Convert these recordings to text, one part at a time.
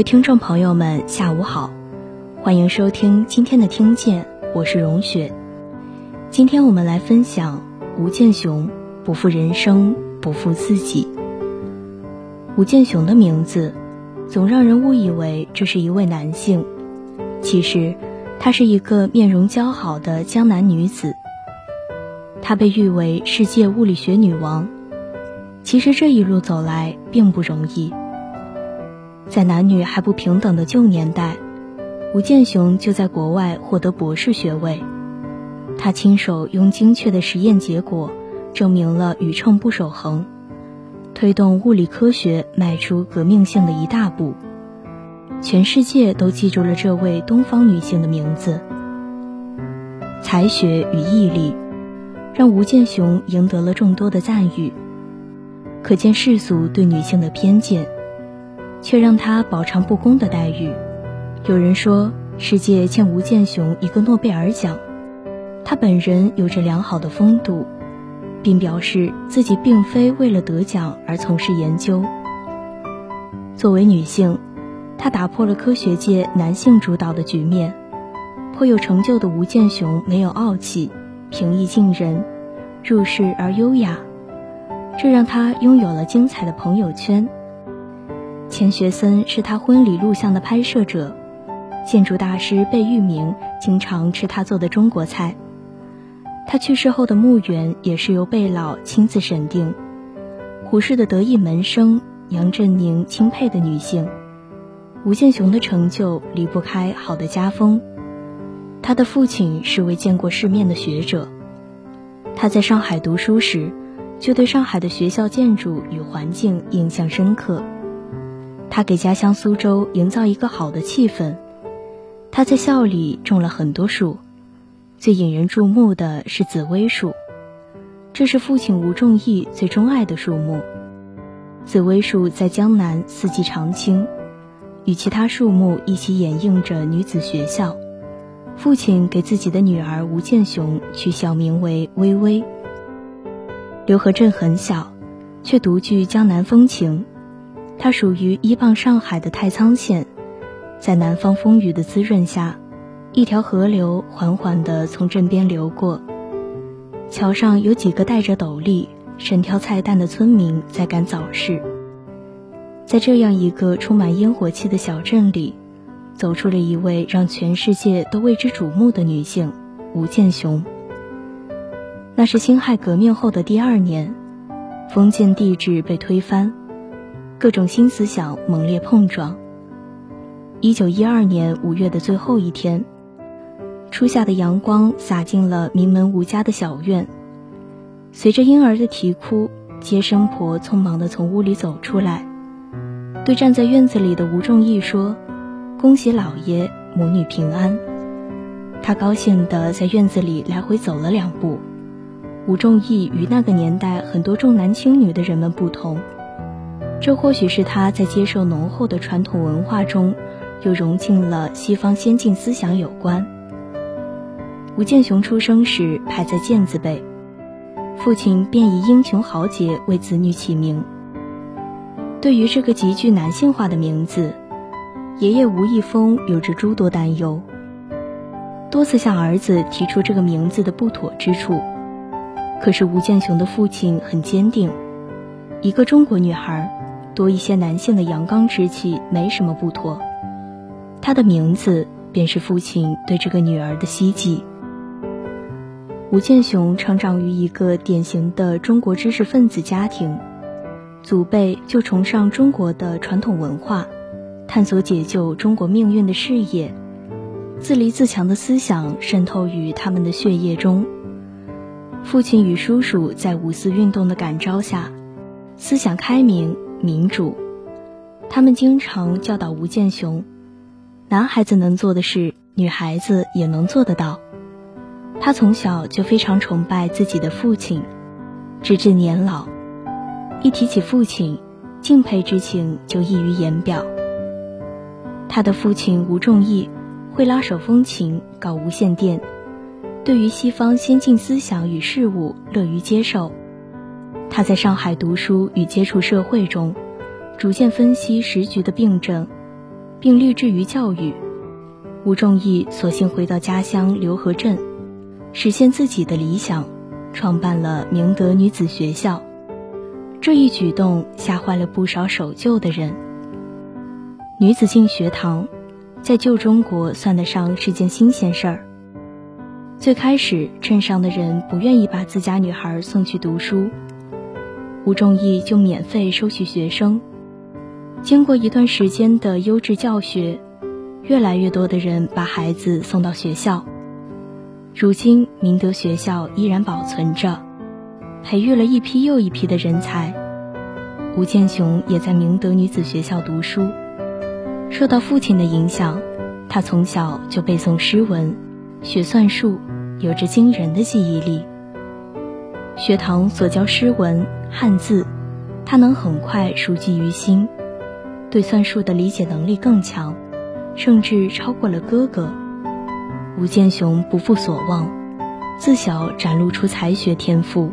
位听众朋友们，下午好，欢迎收听今天的听见，我是荣雪。今天我们来分享吴健雄《不负人生，不负自己》。吴健雄的名字，总让人误以为这是一位男性，其实，她是一个面容姣好的江南女子。她被誉为世界物理学女王。其实这一路走来并不容易。在男女还不平等的旧年代，吴健雄就在国外获得博士学位。他亲手用精确的实验结果证明了宇称不守恒，推动物理科学迈出革命性的一大步。全世界都记住了这位东方女性的名字。才学与毅力，让吴健雄赢得了众多的赞誉。可见世俗对女性的偏见，却让她饱尝不公的待遇。有人说，世界欠吴健雄一个诺贝尔奖。他本人有着良好的风度，并表示自己并非为了得奖而从事研究。作为女性，她打破了科学界男性主导的局面。颇有成就的吴健雄没有傲气，平易近人，入世而优雅。这让他拥有了精彩的朋友圈。钱学森是他婚礼录像的拍摄者，建筑大师贝聿铭经常吃他做的中国菜。他去世后的墓园也是由贝老亲自审定。胡适的得意门生，杨振宁钦佩的女性，吴健雄的成就离不开好的家风。他的父亲是位见过世面的学者，他在上海读书时。就对上海的学校建筑与环境印象深刻。他给家乡苏州营造一个好的气氛。他在校里种了很多树，最引人注目的是紫薇树，这是父亲吴仲义最钟爱的树木。紫薇树在江南四季常青，与其他树木一起掩映着女子学校。父亲给自己的女儿吴建雄取小名为微微。刘和镇很小，却独具江南风情。它属于依傍上海的太仓县，在南方风雨的滋润下，一条河流缓缓地从镇边流过。桥上有几个戴着斗笠、身挑菜担的村民在赶早市。在这样一个充满烟火气的小镇里，走出了一位让全世界都为之瞩目的女性——吴健雄。那是辛亥革命后的第二年，封建帝制被推翻，各种新思想猛烈碰撞。一九一二年五月的最后一天，初夏的阳光洒进了名门吴家的小院，随着婴儿的啼哭，接生婆匆忙地从屋里走出来，对站在院子里的吴仲义说：“恭喜老爷，母女平安。”他高兴地在院子里来回走了两步。吴仲义与那个年代很多重男轻女的人们不同，这或许是他在接受浓厚的传统文化中，又融进了西方先进思想有关。吴健雄出生时排在健字辈，父亲便以英雄豪杰为子女起名。对于这个极具男性化的名字，爷爷吴义峰有着诸多担忧，多次向儿子提出这个名字的不妥之处。可是吴健雄的父亲很坚定，一个中国女孩，多一些男性的阳刚之气没什么不妥。他的名字便是父亲对这个女儿的希冀。吴健雄成长于一个典型的中国知识分子家庭，祖辈就崇尚中国的传统文化，探索解救中国命运的事业，自立自强的思想渗透于他们的血液中。父亲与叔叔在五四运动的感召下，思想开明、民主。他们经常教导吴健雄：“男孩子能做的事，女孩子也能做得到。”他从小就非常崇拜自己的父亲，直至年老，一提起父亲，敬佩之情就溢于言表。他的父亲吴仲义会拉手风琴，搞无线电。对于西方先进思想与事物乐于接受，他在上海读书与接触社会中，逐渐分析时局的病症，并立志于教育，吴仲义索性回到家乡刘河镇，实现自己的理想，创办了明德女子学校。这一举动吓坏了不少守旧的人。女子进学堂，在旧中国算得上是件新鲜事儿。最开始，镇上的人不愿意把自家女孩送去读书，吴仲义就免费收取学生。经过一段时间的优质教学，越来越多的人把孩子送到学校。如今，明德学校依然保存着。培育了一批又一批的人才，吴建雄也在明德女子学校读书。受到父亲的影响，他从小就背诵诗文，学算术，有着惊人的记忆力。学堂所教诗文、汉字，他能很快熟记于心。对算术的理解能力更强，甚至超过了哥哥。吴建雄不负所望，自小展露出才学天赋。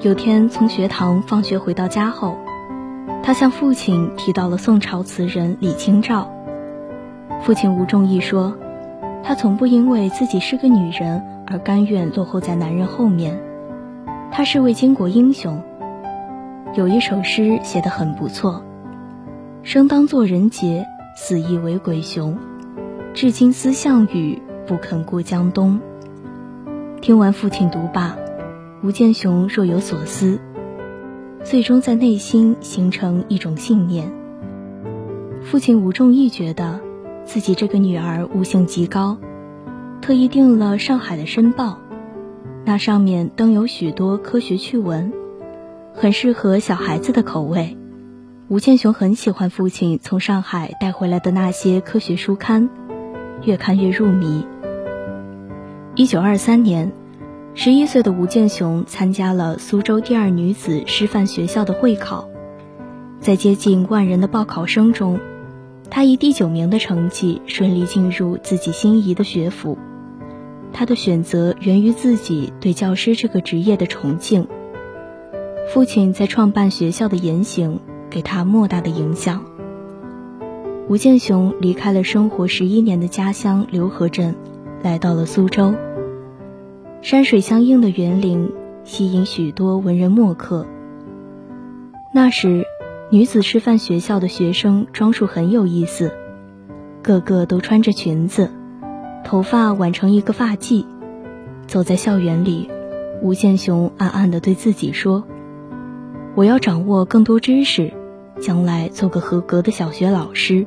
有天从学堂放学回到家后，他向父亲提到了宋朝词人李清照。父亲吴仲义说：“他从不因为自己是个女人而甘愿落后在男人后面，他是位巾帼英雄。有一首诗写得很不错：‘生当作人杰，死亦为鬼雄。至今思项羽，不肯过江东。’”听完父亲读罢。吴建雄若有所思，最终在内心形成一种信念。父亲吴仲义觉得，自己这个女儿悟性极高，特意订了上海的《申报》，那上面登有许多科学趣闻，很适合小孩子的口味。吴建雄很喜欢父亲从上海带回来的那些科学书刊，越看越入迷。一九二三年。十一岁的吴建雄参加了苏州第二女子师范学校的会考，在接近万人的报考生中，他以第九名的成绩顺利进入自己心仪的学府。他的选择源于自己对教师这个职业的崇敬。父亲在创办学校的言行给他莫大的影响。吴建雄离开了生活十一年的家乡刘河镇，来到了苏州。山水相映的园林吸引许多文人墨客。那时，女子师范学校的学生装束很有意思，个个都穿着裙子，头发挽成一个发髻。走在校园里，吴建雄暗暗地对自己说：“我要掌握更多知识，将来做个合格的小学老师。”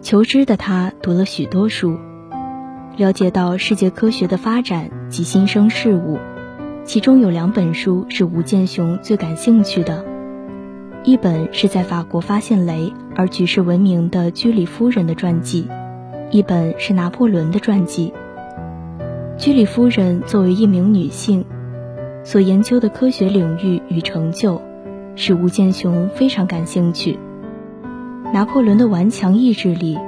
求知的他读了许多书。了解到世界科学的发展及新生事物，其中有两本书是吴建雄最感兴趣的，一本是在法国发现镭而举世闻名的居里夫人的传记，一本是拿破仑的传记。居里夫人作为一名女性，所研究的科学领域与成就，使吴建雄非常感兴趣。拿破仑的顽强意志力，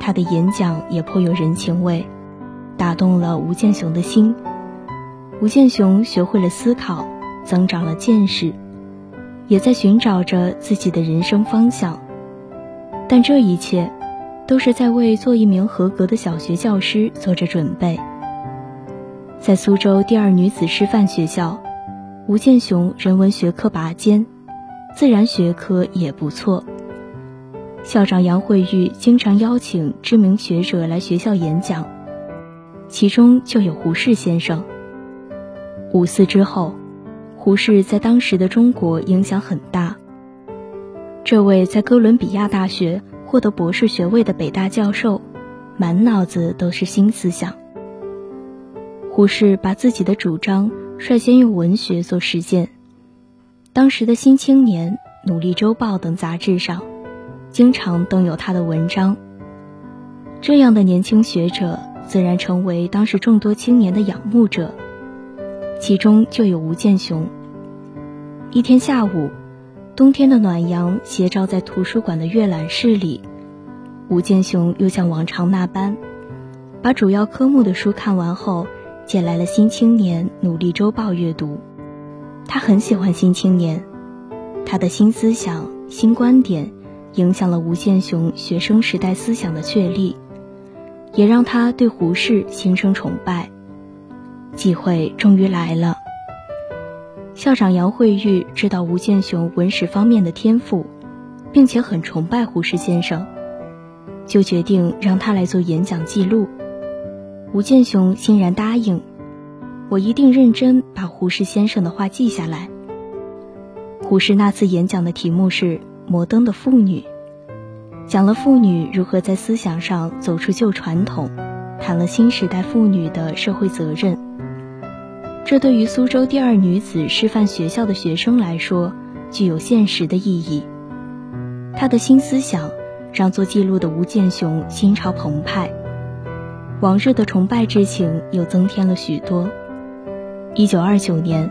他的演讲也颇有人情味。打动了吴建雄的心，吴建雄学会了思考，增长了见识，也在寻找着自己的人生方向。但这一切，都是在为做一名合格的小学教师做着准备。在苏州第二女子师范学校，吴建雄人文学科拔尖，自然学科也不错。校长杨惠玉经常邀请知名学者来学校演讲。其中就有胡适先生。五四之后，胡适在当时的中国影响很大。这位在哥伦比亚大学获得博士学位的北大教授，满脑子都是新思想。胡适把自己的主张率先用文学做实践。当时的《新青年》《努力周报》等杂志上，经常登有他的文章。这样的年轻学者。自然成为当时众多青年的仰慕者，其中就有吴建雄。一天下午，冬天的暖阳斜照在图书馆的阅览室里，吴建雄又像往常那般，把主要科目的书看完后，借来了《新青年》《努力周报》阅读。他很喜欢《新青年》，他的新思想、新观点，影响了吴建雄学生时代思想的确立，也让他对胡适心生崇拜。机会终于来了。校长杨惠玉知道吴建雄文史方面的天赋，并且很崇拜胡适先生，就决定让他来做演讲记录。吴建雄欣然答应：“我一定认真把胡适先生的话记下来。”胡适那次演讲的题目是《摩登的妇女》，讲了妇女如何在思想上走出旧传统，谈了新时代妇女的社会责任。这对于苏州第二女子师范学校的学生来说，具有现实的意义。他的新思想让做记录的吴建雄心潮澎湃，往日的崇拜之情又增添了许多。一九二九年。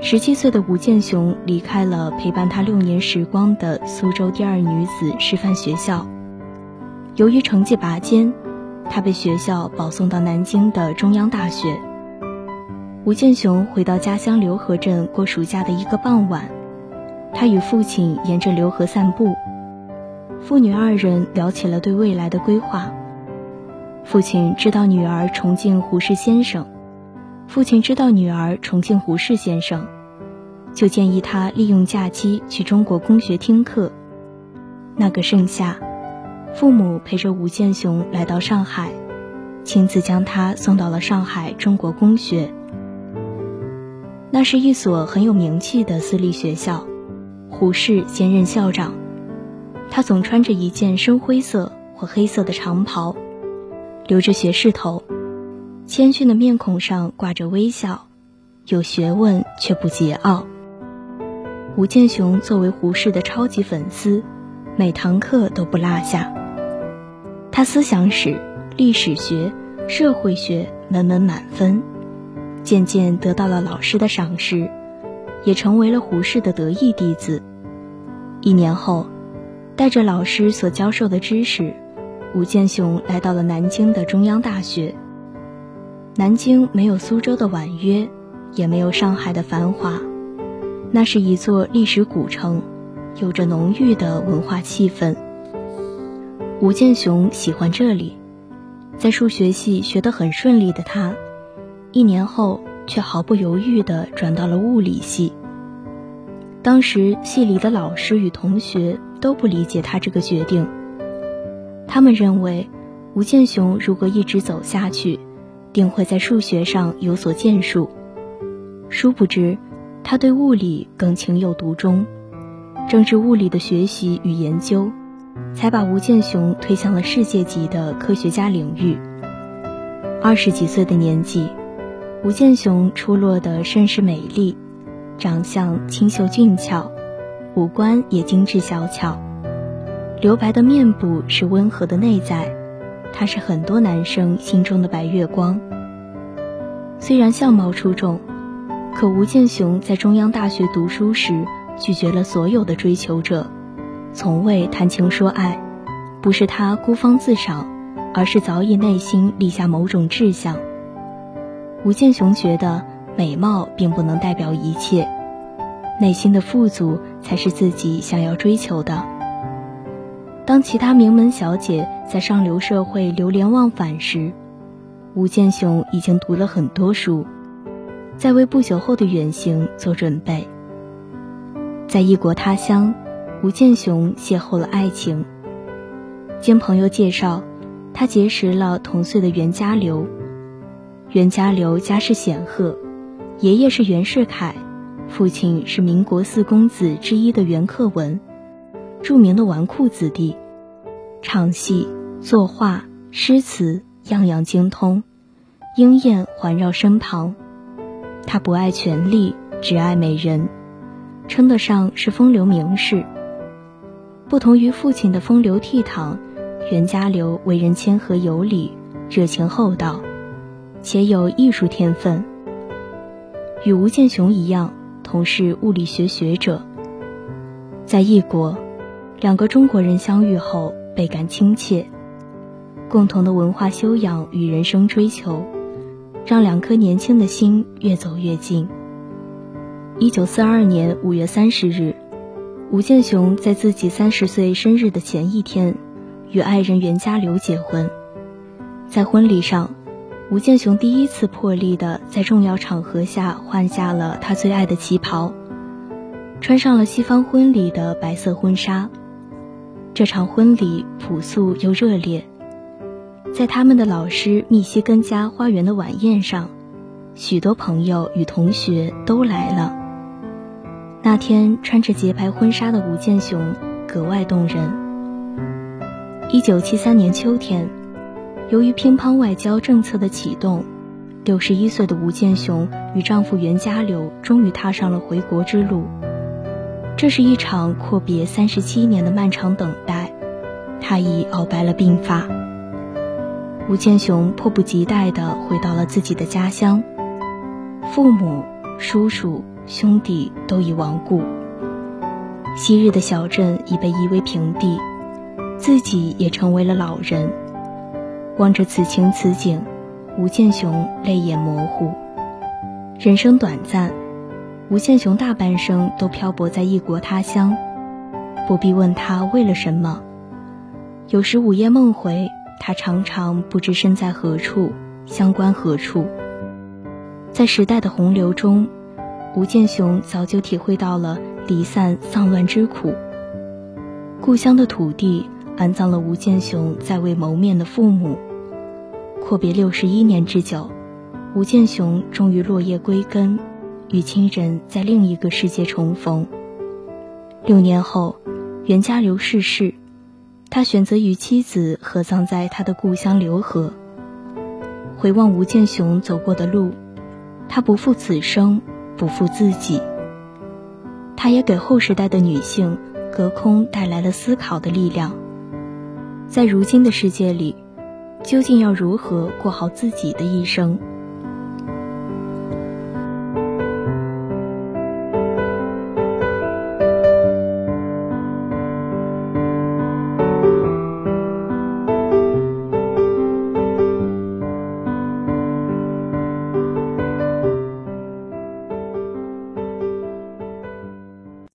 十七岁的吴建雄离开了陪伴他六年时光的苏州第二女子师范学校。由于成绩拔尖，他被学校保送到南京的中央大学。吴建雄回到家乡刘河镇过暑假的一个傍晚，他与父亲沿着刘河散步，父女二人聊起了对未来的规划。父亲知道女儿崇敬胡适先生。父亲知道女儿崇敬胡适先生，就建议他利用假期去中国公学听课。那个盛夏，父母陪着吴建雄来到上海，亲自将他送到了上海中国公学。那是一所很有名气的私立学校，胡适兼任校长。他总穿着一件深灰色或黑色的长袍，留着学士头。谦逊的面孔上挂着微笑，有学问却不桀骜。吴建雄作为胡适的超级粉丝，每堂课都不落下。他思想史、历史学、社会学门门满分，渐渐得到了老师的赏识，也成为了胡适的得意弟子。一年后，带着老师所教授的知识，吴建雄来到了南京的中央大学。南京没有苏州的婉约，也没有上海的繁华，那是一座历史古城，有着浓郁的文化气氛。吴建雄喜欢这里，在数学系学得很顺利的他，一年后却毫不犹豫地转到了物理系。当时系里的老师与同学都不理解他这个决定，他们认为吴建雄如果一直走下去。定会在数学上有所建树。殊不知，他对物理更情有独钟。正是物理的学习与研究，才把吴建雄推向了世界级的科学家领域。二十几岁的年纪，吴建雄出落得甚是美丽，长相清秀俊俏，五官也精致小巧，留白的面部是温和的内在。他是很多男生心中的白月光。虽然相貌出众，可吴建雄在中央大学读书时拒绝了所有的追求者，从未谈情说爱。不是他孤芳自赏，而是早已内心立下某种志向。吴建雄觉得美貌并不能代表一切，内心的富足才是自己想要追求的。当其他名门小姐在上流社会流连忘返时，吴建雄已经读了很多书，在为不久后的远行做准备。在异国他乡，吴建雄邂逅了爱情。经朋友介绍，他结识了同岁的袁家流。袁家流家世显赫，爷爷是袁世凯，父亲是民国四公子之一的袁克文。著名的纨绔子弟，唱戏、作画、诗词，样样精通，莺燕环绕身旁。他不爱权力，只爱美人，称得上是风流名士。不同于父亲的风流倜傥，袁家流为人谦和有礼，热情厚道，且有艺术天分。与吴建雄一样，同是物理学学者，在异国。两个中国人相遇后倍感亲切，共同的文化修养与人生追求，让两颗年轻的心越走越近。一九四二年五月三十日，吴建雄在自己三十岁生日的前一天，与爱人袁家柳结婚。在婚礼上，吴建雄第一次破例的在重要场合下换下了他最爱的旗袍，穿上了西方婚礼的白色婚纱。这场婚礼朴素又热烈，在他们的老师密西根家花园的晚宴上，许多朋友与同学都来了。那天穿着洁白婚纱的吴建雄格外动人。一九七三年秋天，由于乒乓外交政策的启动，六十一岁的吴建雄与丈夫袁家柳终于踏上了回国之路。这是一场阔别三十七年的漫长等待，他已熬白了鬓发。吴建雄迫不及待地回到了自己的家乡，父母、叔叔。兄弟都已亡故，昔日的小镇已被夷为平地，自己也成为了老人。望着此情此景，吴建雄泪眼模糊。人生短暂，吴建雄大半生都漂泊在异国他乡，不必问他为了什么。有时午夜梦回，他常常不知身在何处，相关何处。在时代的洪流中。吴建雄早就体会到了离散丧乱之苦。故乡的土地安葬了吴建雄在未谋面的父母。阔别六十一年之久，吴建雄终于落叶归根，与亲人在另一个世界重逢。六年后，袁家刘逝世，他选择与妻子合葬在他的故乡浏河。回望吴建雄走过的路，他不负此生。不负自己，他也给后时代的女性隔空带来了思考的力量。在如今的世界里，究竟要如何过好自己的一生？